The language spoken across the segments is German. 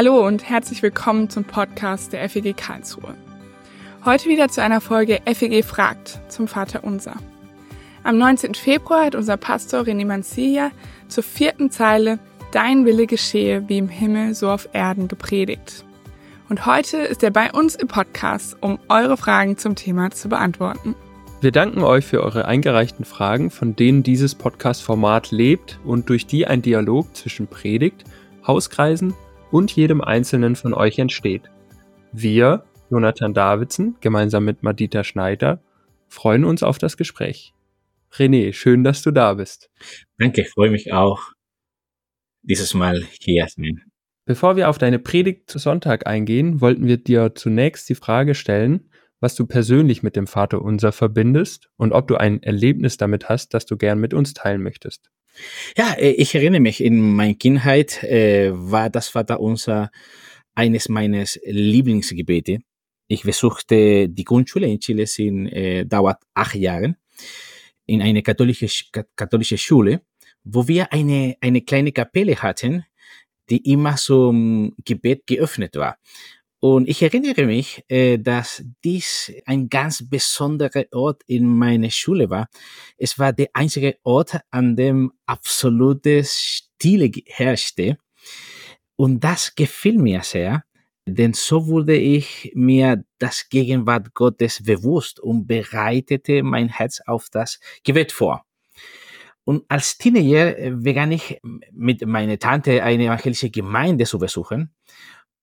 Hallo und herzlich willkommen zum Podcast der FEG Karlsruhe. Heute wieder zu einer Folge FEG fragt zum Vater Unser. Am 19. Februar hat unser Pastor René Mancilla zur vierten Zeile Dein Wille geschehe wie im Himmel so auf Erden gepredigt. Und heute ist er bei uns im Podcast, um eure Fragen zum Thema zu beantworten. Wir danken euch für eure eingereichten Fragen, von denen dieses Podcast-Format lebt und durch die ein Dialog zwischen Predigt, Hauskreisen und jedem Einzelnen von euch entsteht. Wir, Jonathan Davidson, gemeinsam mit Madita Schneider, freuen uns auf das Gespräch. René, schön, dass du da bist. Danke, freue mich auch, dieses Mal hier zu sein. Bevor wir auf deine Predigt zu Sonntag eingehen, wollten wir dir zunächst die Frage stellen, was du persönlich mit dem Vater Unser verbindest und ob du ein Erlebnis damit hast, das du gern mit uns teilen möchtest. Ja, äh, ich erinnere mich, in meiner Kindheit äh, war das Vater Unser eines meines Lieblingsgebete. Ich besuchte die Grundschule in Chile, sind, äh, dauert acht Jahre, in eine katholische, katholische Schule, wo wir eine, eine kleine Kapelle hatten, die immer zum Gebet geöffnet war. Und ich erinnere mich, äh, dass dies ein ganz besonderer Ort in meiner Schule war. Es war der einzige Ort, an dem absolute Stille herrschte. Und das gefiel mir sehr, denn so wurde ich mir das Gegenwart Gottes bewusst und bereitete mein Herz auf das Gebet vor. Und als Teenager äh, begann ich mit meiner Tante eine evangelische Gemeinde zu besuchen.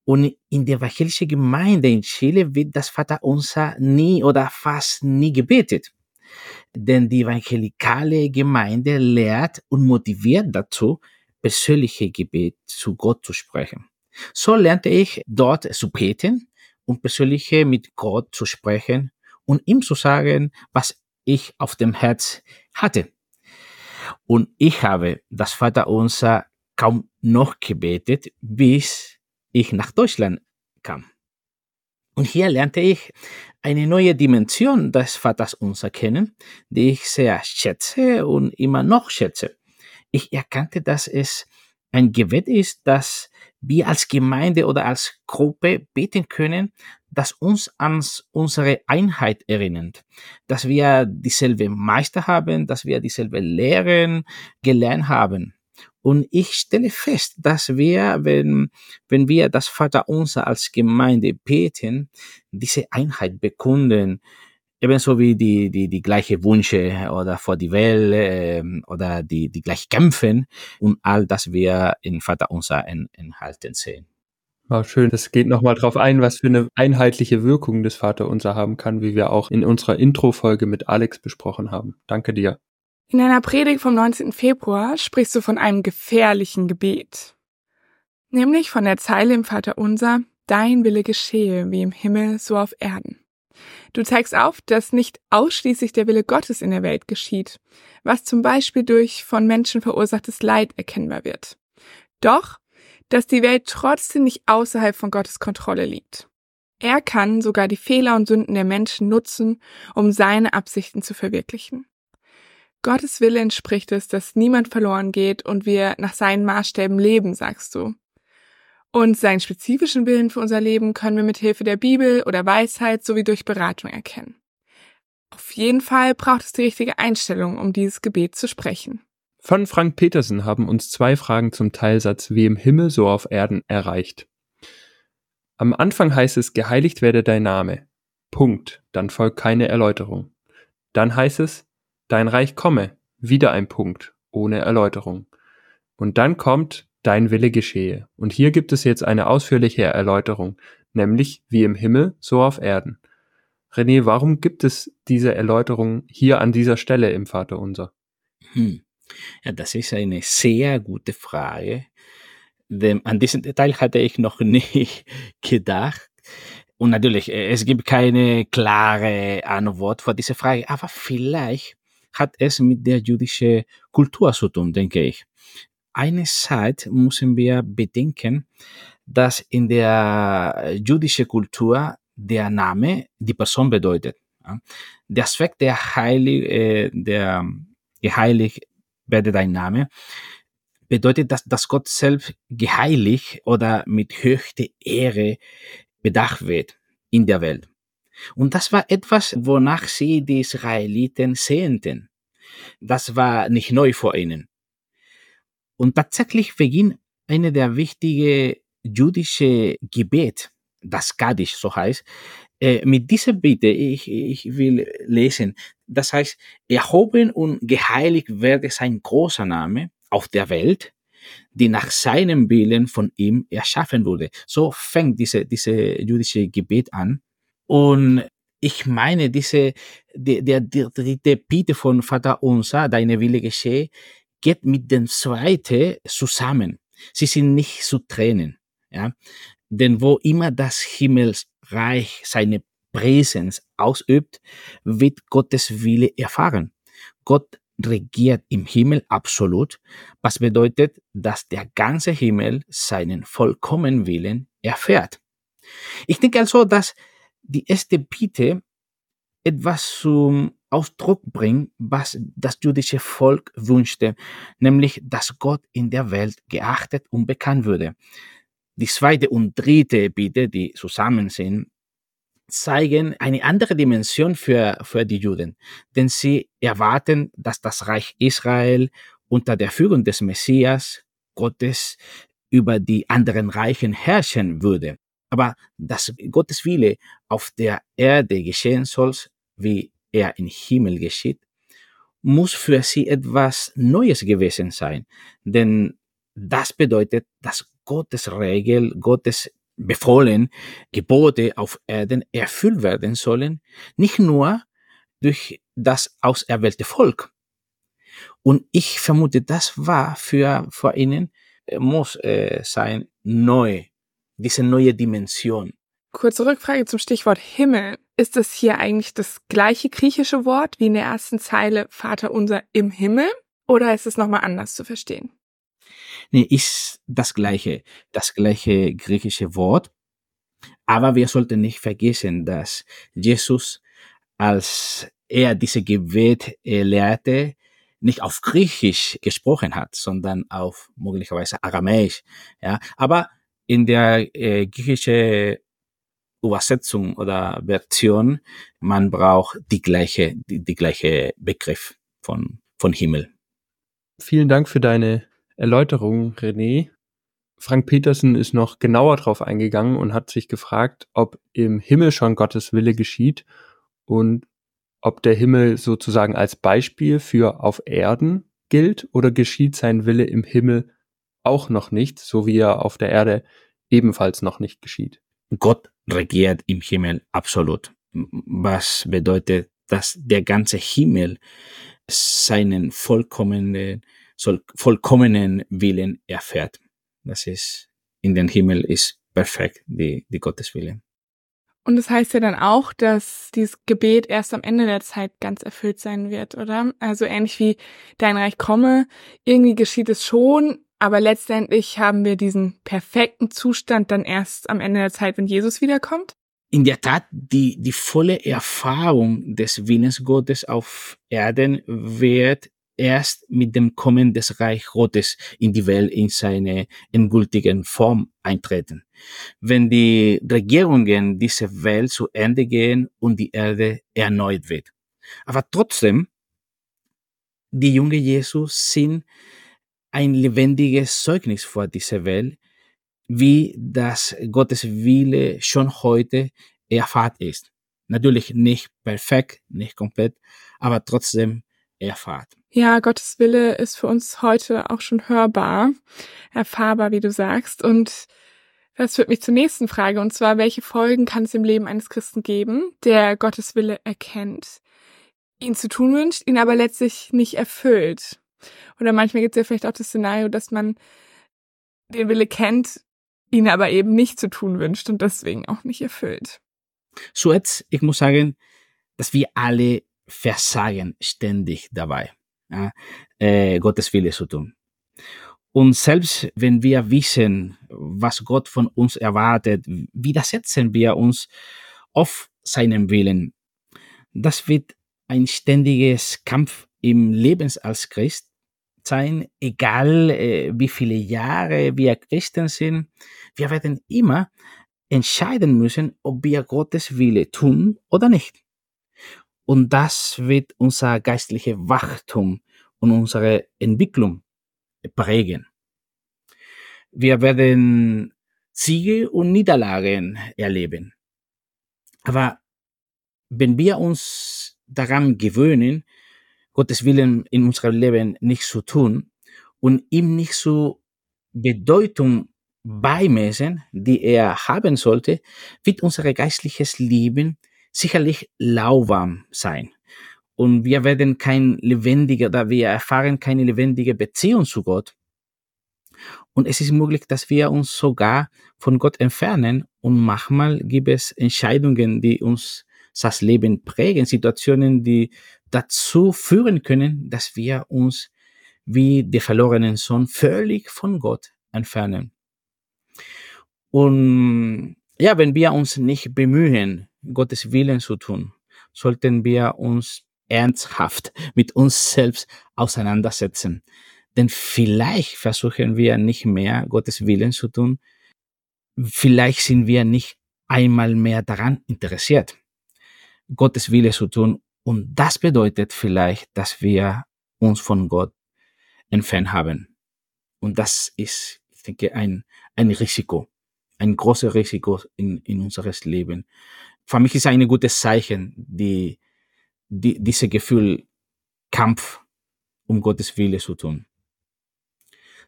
Und in der evangelischen Gemeinde in Chile wird das Vaterunser nie oder fast nie gebetet. Denn die evangelikale Gemeinde lehrt und motiviert dazu, persönliche Gebet zu Gott zu sprechen. So lernte ich dort zu beten und persönliche mit Gott zu sprechen und ihm zu sagen, was ich auf dem Herz hatte. Und ich habe das Vaterunser kaum noch gebetet, bis ich nach Deutschland kam. Und hier lernte ich eine neue Dimension des Vaters unser kennen, die ich sehr schätze und immer noch schätze. Ich erkannte, dass es ein Gebet ist, dass wir als Gemeinde oder als Gruppe beten können, das uns an unsere Einheit erinnert, dass wir dieselbe Meister haben, dass wir dieselbe Lehren gelernt haben. Und ich stelle fest, dass wir, wenn, wenn wir das Vaterunser als Gemeinde beten, diese Einheit bekunden, ebenso wie die, die, die gleiche Wünsche oder vor die Welt äh, oder die, die gleich kämpfen und all das wir in Vaterunser enthalten sehen. War schön. Das geht nochmal drauf ein, was für eine einheitliche Wirkung das Vaterunser haben kann, wie wir auch in unserer Intro-Folge mit Alex besprochen haben. Danke dir. In einer Predigt vom 19. Februar sprichst du von einem gefährlichen Gebet. Nämlich von der Zeile im Vater Unser, Dein Wille geschehe, wie im Himmel, so auf Erden. Du zeigst auf, dass nicht ausschließlich der Wille Gottes in der Welt geschieht, was zum Beispiel durch von Menschen verursachtes Leid erkennbar wird. Doch, dass die Welt trotzdem nicht außerhalb von Gottes Kontrolle liegt. Er kann sogar die Fehler und Sünden der Menschen nutzen, um seine Absichten zu verwirklichen. Gottes Wille entspricht es, dass niemand verloren geht und wir nach seinen Maßstäben leben, sagst du. Und seinen spezifischen Willen für unser Leben können wir mit Hilfe der Bibel oder Weisheit sowie durch Beratung erkennen. Auf jeden Fall braucht es die richtige Einstellung, um dieses Gebet zu sprechen. Von Frank Petersen haben uns zwei Fragen zum Teilsatz wie im Himmel so auf Erden erreicht. Am Anfang heißt es, geheiligt werde dein Name. Punkt. Dann folgt keine Erläuterung. Dann heißt es, Dein Reich komme, wieder ein Punkt, ohne Erläuterung. Und dann kommt Dein Wille geschehe. Und hier gibt es jetzt eine ausführliche Erläuterung, nämlich wie im Himmel, so auf Erden. René, warum gibt es diese Erläuterung hier an dieser Stelle im Vater unser? Hm. Ja, das ist eine sehr gute Frage. Denn an diesen Detail hatte ich noch nicht gedacht. Und natürlich, es gibt keine klare Antwort vor dieser Frage, aber vielleicht hat es mit der jüdischen Kultur zu tun, denke ich. Einerseits müssen wir bedenken, dass in der jüdischen Kultur der Name die Person bedeutet. Der Aspekt der heilig, äh, der geheiligt werde dein Name, bedeutet, dass, dass Gott selbst geheiligt oder mit höchster Ehre bedacht wird in der Welt. Und das war etwas, wonach sie die Israeliten sehnten. Das war nicht neu vor ihnen. Und tatsächlich beginnt eine der wichtigen jüdische Gebet, das Kaddisch so heißt, äh, mit dieser Bitte, ich, ich will lesen, das heißt, erhoben und geheiligt werde sein großer Name auf der Welt, die nach seinem Willen von ihm erschaffen wurde. So fängt diese, diese jüdische Gebet an. Und ich meine, diese, der, dritte Bitte von Vater unser, deine Wille geschehe, geht mit dem zweiten zusammen. Sie sind nicht zu trennen. Ja? Denn wo immer das Himmelsreich seine Präsenz ausübt, wird Gottes Wille erfahren. Gott regiert im Himmel absolut, was bedeutet, dass der ganze Himmel seinen vollkommenen Willen erfährt. Ich denke also, dass die erste Bitte etwas zum Ausdruck bringt, was das jüdische Volk wünschte, nämlich, dass Gott in der Welt geachtet und bekannt würde. Die zweite und dritte Bitte, die zusammen sind, zeigen eine andere Dimension für, für die Juden, denn sie erwarten, dass das Reich Israel unter der Führung des Messias Gottes über die anderen Reichen herrschen würde. Aber dass Gottes Wille auf der Erde geschehen soll, wie er im Himmel geschieht, muss für sie etwas Neues gewesen sein. Denn das bedeutet, dass Gottes Regel, Gottes befohlen, Gebote auf Erden erfüllt werden sollen, nicht nur durch das auserwählte Volk. Und ich vermute, das war für, für ihnen, äh, muss äh, sein, neu, diese neue Dimension. Kurze Rückfrage zum Stichwort Himmel. Ist es hier eigentlich das gleiche griechische Wort wie in der ersten Zeile Vater unser im Himmel? Oder ist es nochmal anders zu verstehen? Nee, ist das gleiche, das gleiche griechische Wort. Aber wir sollten nicht vergessen, dass Jesus, als er diese Gebet lehrte, nicht auf Griechisch gesprochen hat, sondern auf möglicherweise Aramäisch. Ja, aber in der äh, griechischen Übersetzung oder Version, man braucht die gleiche, die, die gleiche Begriff von, von Himmel. Vielen Dank für deine Erläuterung, René. Frank Petersen ist noch genauer drauf eingegangen und hat sich gefragt, ob im Himmel schon Gottes Wille geschieht und ob der Himmel sozusagen als Beispiel für auf Erden gilt oder geschieht sein Wille im Himmel auch noch nicht, so wie er auf der Erde ebenfalls noch nicht geschieht. Gott regiert im Himmel absolut. Was bedeutet, dass der ganze Himmel seinen vollkommenen vollkommenen Willen erfährt. Das ist in den Himmel ist perfekt, die, die Gotteswille. Und das heißt ja dann auch, dass dieses Gebet erst am Ende der Zeit ganz erfüllt sein wird, oder? Also ähnlich wie dein Reich komme, irgendwie geschieht es schon, aber letztendlich haben wir diesen perfekten Zustand dann erst am Ende der Zeit, wenn Jesus wiederkommt. In der Tat, die, die volle Erfahrung des Willens Gottes auf Erden wird erst mit dem Kommen des Reich Gottes in die Welt in seine endgültigen Form eintreten. Wenn die Regierungen dieser Welt zu Ende gehen und die Erde erneut wird. Aber trotzdem, die junge Jesus sind ein lebendiges Zeugnis vor dieser Welt, wie das Gottes Wille schon heute erfahrt ist. Natürlich nicht perfekt, nicht komplett, aber trotzdem erfahrt. Ja, Gottes Wille ist für uns heute auch schon hörbar, erfahrbar, wie du sagst. Und das führt mich zur nächsten Frage, und zwar, welche Folgen kann es im Leben eines Christen geben, der Gottes Wille erkennt, ihn zu tun wünscht, ihn aber letztlich nicht erfüllt? Oder manchmal gibt es ja vielleicht auch das Szenario, dass man den Wille kennt, ihn aber eben nicht zu tun wünscht und deswegen auch nicht erfüllt. So jetzt, ich muss sagen, dass wir alle versagen ständig dabei ja, äh, Gottes Wille zu tun. Und selbst wenn wir wissen, was Gott von uns erwartet, widersetzen wir uns auf seinem Willen. Das wird ein ständiges Kampf im Leben als Christ, sein, egal äh, wie viele Jahre wir Christen sind, wir werden immer entscheiden müssen, ob wir Gottes Wille tun oder nicht. Und das wird unser geistliches Wachstum und unsere Entwicklung prägen. Wir werden Siege und Niederlagen erleben. Aber wenn wir uns daran gewöhnen, Gottes Willen in unserem Leben nicht zu tun und ihm nicht so Bedeutung beimessen, die er haben sollte, wird unser geistliches Leben sicherlich lauwarm sein. Und wir werden kein lebendiger, da wir erfahren keine lebendige Beziehung zu Gott. Und es ist möglich, dass wir uns sogar von Gott entfernen. Und manchmal gibt es Entscheidungen, die uns das Leben prägen, Situationen, die dazu führen können, dass wir uns wie der verlorenen Sohn völlig von Gott entfernen. Und ja, wenn wir uns nicht bemühen, Gottes Willen zu tun, sollten wir uns ernsthaft mit uns selbst auseinandersetzen. Denn vielleicht versuchen wir nicht mehr, Gottes Willen zu tun. Vielleicht sind wir nicht einmal mehr daran interessiert, Gottes Wille zu tun. Und das bedeutet vielleicht, dass wir uns von Gott entfernt haben. Und das ist, ich denke, ein, ein Risiko, ein großes Risiko in, in unseres Leben. Für mich ist ein gutes Zeichen, die, die, diese Gefühl, Kampf um Gottes Wille zu tun.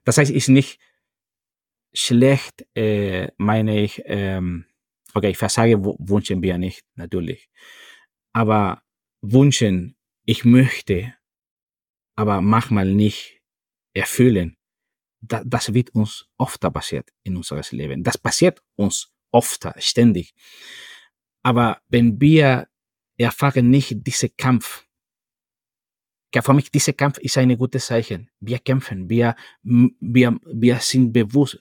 Das heißt, ist nicht schlecht, äh, meine ich, ähm, okay, ich versage wünschen wir nicht, natürlich. Aber wünschen, ich möchte, aber manchmal nicht erfüllen, da, das wird uns oft passiert in unseres Leben. Das passiert uns oft, ständig. Aber wenn wir erfahren nicht diese Kampf, für mich, dieser Kampf ist ein gutes Zeichen. Wir kämpfen, wir, wir, wir sind bewusst,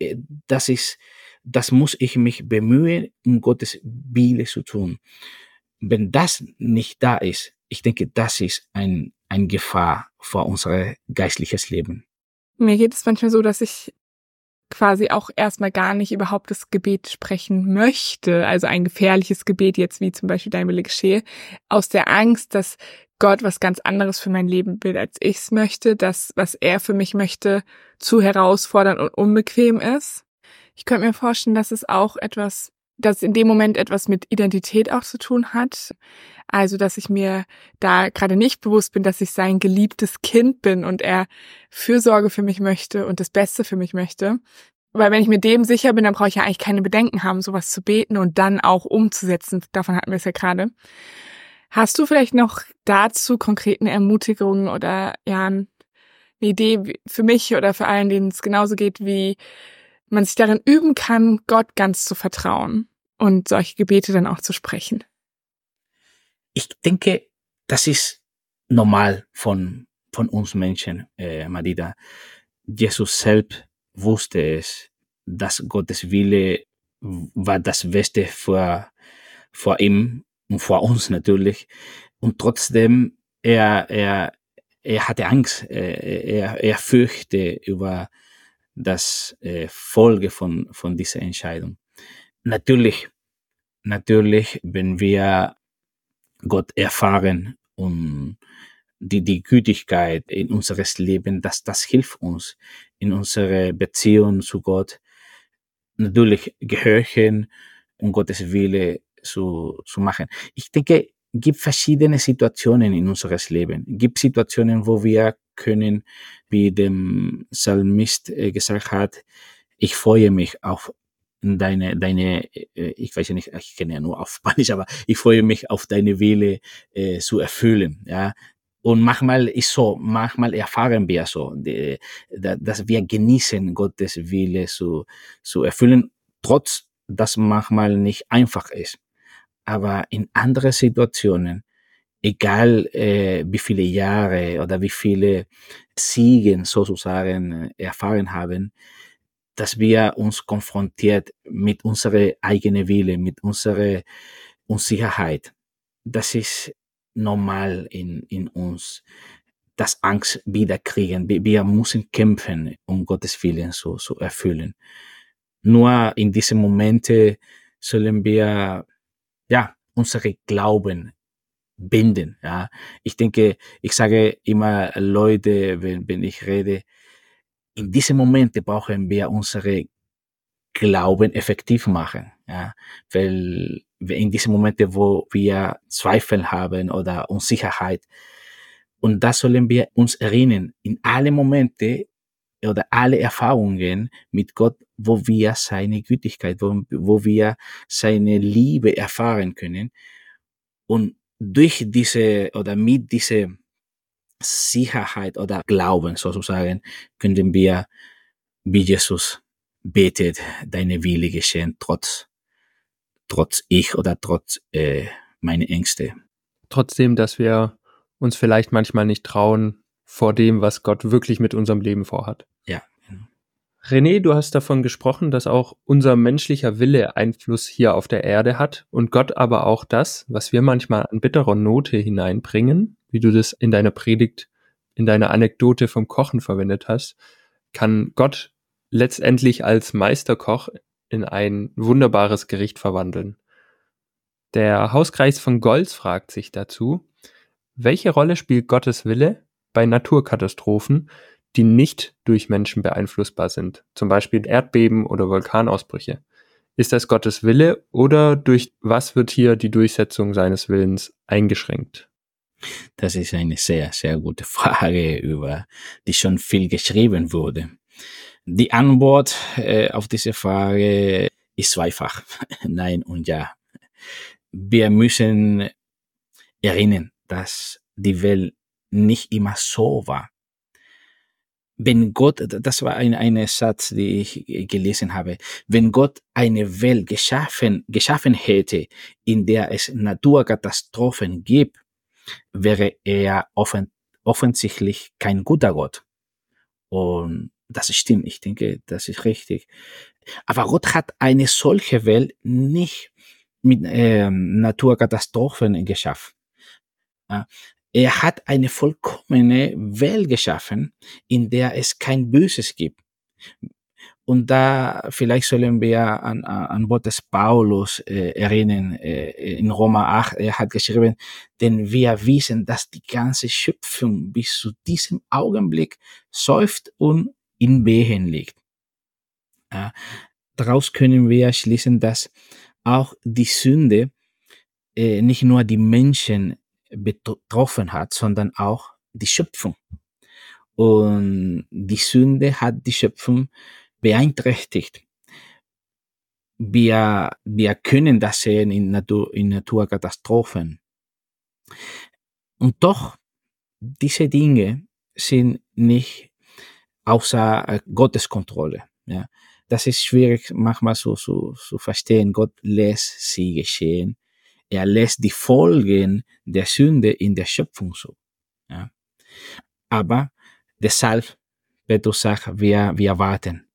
äh, das ist, das muss ich mich bemühen, um Gottes Wille zu tun. Wenn das nicht da ist, ich denke, das ist ein, ein Gefahr für unser geistliches Leben. Mir geht es manchmal so, dass ich quasi auch erstmal gar nicht überhaupt das Gebet sprechen möchte, also ein gefährliches Gebet jetzt wie zum Beispiel dein Wille geschehe, aus der Angst, dass Gott was ganz anderes für mein Leben will, als ich's möchte, dass was er für mich möchte, zu herausfordernd und unbequem ist. Ich könnte mir vorstellen, dass es auch etwas, dass in dem Moment etwas mit Identität auch zu tun hat. Also, dass ich mir da gerade nicht bewusst bin, dass ich sein geliebtes Kind bin und er Fürsorge für mich möchte und das Beste für mich möchte. Weil wenn ich mir dem sicher bin, dann brauche ich ja eigentlich keine Bedenken haben, sowas zu beten und dann auch umzusetzen. Davon hatten wir es ja gerade. Hast du vielleicht noch dazu konkreten Ermutigungen oder ja eine Idee für mich oder für allen, denen es genauso geht, wie man sich darin üben kann, Gott ganz zu vertrauen und solche Gebete dann auch zu sprechen? Ich denke, das ist normal von, von uns Menschen, äh, Madida. Jesus selbst wusste es, dass Gottes Wille war das Beste für, für ihn und vor uns natürlich. Und trotzdem, er, er, er hatte Angst, er, er fürchte über das äh, Folge von, von dieser Entscheidung. Natürlich, natürlich, wenn wir Gott erfahren und die, die Gütigkeit in unseres Leben, dass das hilft uns in unserer Beziehung zu Gott. Natürlich gehorchen und Gottes Wille zu, zu machen. Ich denke, gibt verschiedene Situationen in unseres Leben. Gibt Situationen, wo wir können, wie dem Psalmist äh, gesagt hat, ich freue mich auf deine, deine, äh, ich weiß ja nicht, ich kenne ja nur auf Spanisch, aber ich freue mich auf deine Wille äh, zu erfüllen, ja. Und manchmal ist so, manchmal erfahren wir so, die, dass wir genießen, Gottes Wille zu, zu erfüllen, trotz, dass manchmal nicht einfach ist aber in andere Situationen, egal äh, wie viele Jahre oder wie viele Siegen sozusagen äh, erfahren haben, dass wir uns konfrontiert mit unserer eigenen Wille, mit unserer Unsicherheit. Das ist normal in, in uns. das Angst wieder kriegen. Wir, wir müssen kämpfen, um Gottes Willen zu, zu erfüllen. Nur in diesen Momente sollen wir, ja, unsere Glauben binden. Ja, ich denke, ich sage immer Leute, wenn, wenn ich rede, in diesen Momente brauchen wir unsere Glauben effektiv machen. Ja, weil in diesen Momente, wo wir Zweifel haben oder Unsicherheit, und das sollen wir uns erinnern, in alle Momente oder alle Erfahrungen mit Gott, wo wir seine Gütigkeit, wo, wo wir seine Liebe erfahren können. Und durch diese oder mit dieser Sicherheit oder Glauben sozusagen können wir, wie Jesus betet, deine Wille geschehen, trotz, trotz ich oder trotz äh, meine Ängste. Trotzdem, dass wir uns vielleicht manchmal nicht trauen vor dem, was Gott wirklich mit unserem Leben vorhat. Ja. René, du hast davon gesprochen, dass auch unser menschlicher Wille Einfluss hier auf der Erde hat und Gott aber auch das, was wir manchmal an bitterer Note hineinbringen, wie du das in deiner Predigt, in deiner Anekdote vom Kochen verwendet hast, kann Gott letztendlich als Meisterkoch in ein wunderbares Gericht verwandeln. Der Hauskreis von Golz fragt sich dazu, welche Rolle spielt Gottes Wille bei Naturkatastrophen, die nicht durch Menschen beeinflussbar sind, zum Beispiel Erdbeben oder Vulkanausbrüche? Ist das Gottes Wille oder durch was wird hier die Durchsetzung seines Willens eingeschränkt? Das ist eine sehr, sehr gute Frage, über die schon viel geschrieben wurde. Die Antwort äh, auf diese Frage ist zweifach. Nein und ja. Wir müssen erinnern, dass die Welt nicht immer so war. Wenn Gott, das war ein, ein Satz, den ich gelesen habe, wenn Gott eine Welt geschaffen, geschaffen hätte, in der es Naturkatastrophen gibt, wäre er offen, offensichtlich kein guter Gott. Und das stimmt, ich denke, das ist richtig. Aber Gott hat eine solche Welt nicht mit ähm, Naturkatastrophen geschaffen. Er hat eine vollkommene Welt geschaffen, in der es kein Böses gibt. Und da vielleicht sollen wir an, an Wort des Paulus äh, erinnern, äh, in Roma 8, er hat geschrieben, denn wir wissen, dass die ganze Schöpfung bis zu diesem Augenblick säuft und in Wehen liegt. Äh, daraus können wir schließen, dass auch die Sünde äh, nicht nur die Menschen betroffen hat, sondern auch die Schöpfung. Und die Sünde hat die Schöpfung beeinträchtigt. Wir, wir können das sehen in, Natur, in Naturkatastrophen. Und doch, diese Dinge sind nicht außer äh, Gottes Kontrolle. Ja. Das ist schwierig manchmal so zu so, so verstehen. Gott lässt sie geschehen er lässt die Folgen der Sünde in der Schöpfung zu. Ja. Aber deshalb, Petrus sagt, wir, wir warten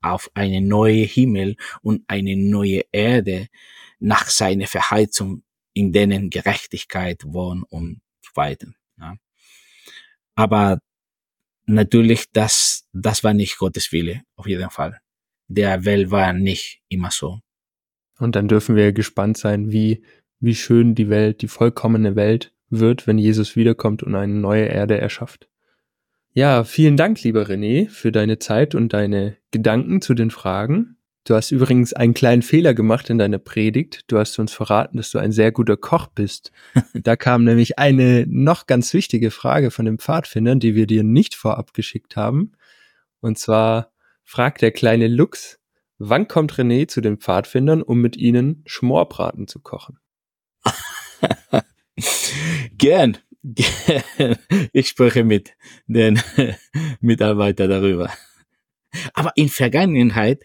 auf eine neue Himmel und eine neue Erde nach seiner Verheißung, in denen Gerechtigkeit wohnt und so weiter. Ja. Aber natürlich, das, das war nicht Gottes Wille, auf jeden Fall. Der Welt war nicht immer so. Und dann dürfen wir gespannt sein, wie, wie schön die Welt, die vollkommene Welt wird, wenn Jesus wiederkommt und eine neue Erde erschafft. Ja, vielen Dank, lieber René, für deine Zeit und deine Gedanken zu den Fragen. Du hast übrigens einen kleinen Fehler gemacht in deiner Predigt. Du hast uns verraten, dass du ein sehr guter Koch bist. da kam nämlich eine noch ganz wichtige Frage von den Pfadfindern, die wir dir nicht vorab geschickt haben. Und zwar fragt der kleine Lux, Wann kommt René zu den Pfadfindern, um mit ihnen Schmorbraten zu kochen? Gern. Ich spreche mit den Mitarbeitern darüber. Aber in Vergangenheit,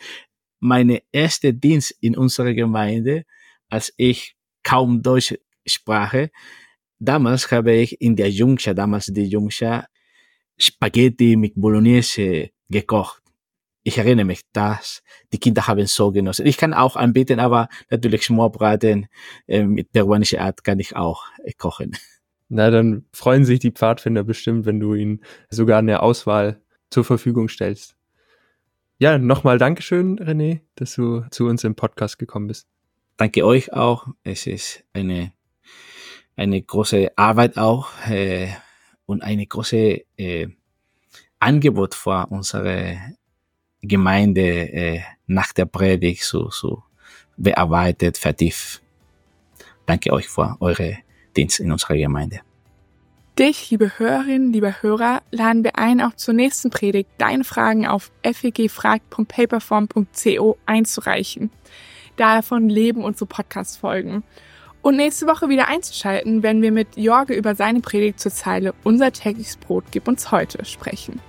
meine erste Dienst in unserer Gemeinde, als ich kaum Deutsch sprach, damals habe ich in der Jungscha, damals die Jungscha, Spaghetti mit Bolognese gekocht ich erinnere mich, dass die Kinder haben so genossen. Ich kann auch anbieten, aber natürlich Schmorbraten äh, mit peruanischer Art kann ich auch äh, kochen. Na, dann freuen sich die Pfadfinder bestimmt, wenn du ihnen sogar eine Auswahl zur Verfügung stellst. Ja, nochmal Dankeschön, René, dass du zu uns im Podcast gekommen bist. Danke euch auch. Es ist eine, eine große Arbeit auch äh, und eine große äh, Angebot für unsere Gemeinde äh, nach der Predigt so, so bearbeitet, vertieft. Danke euch für eure Dienst in unserer Gemeinde. Dich, liebe Hörerinnen, liebe Hörer, laden wir ein, auch zur nächsten Predigt deine Fragen auf fegfragt.paperform.co einzureichen. Davon leben unsere Podcast-Folgen. Und nächste Woche wieder einzuschalten, wenn wir mit Jorge über seine Predigt zur Zeile Unser tägliches Brot gib uns heute sprechen.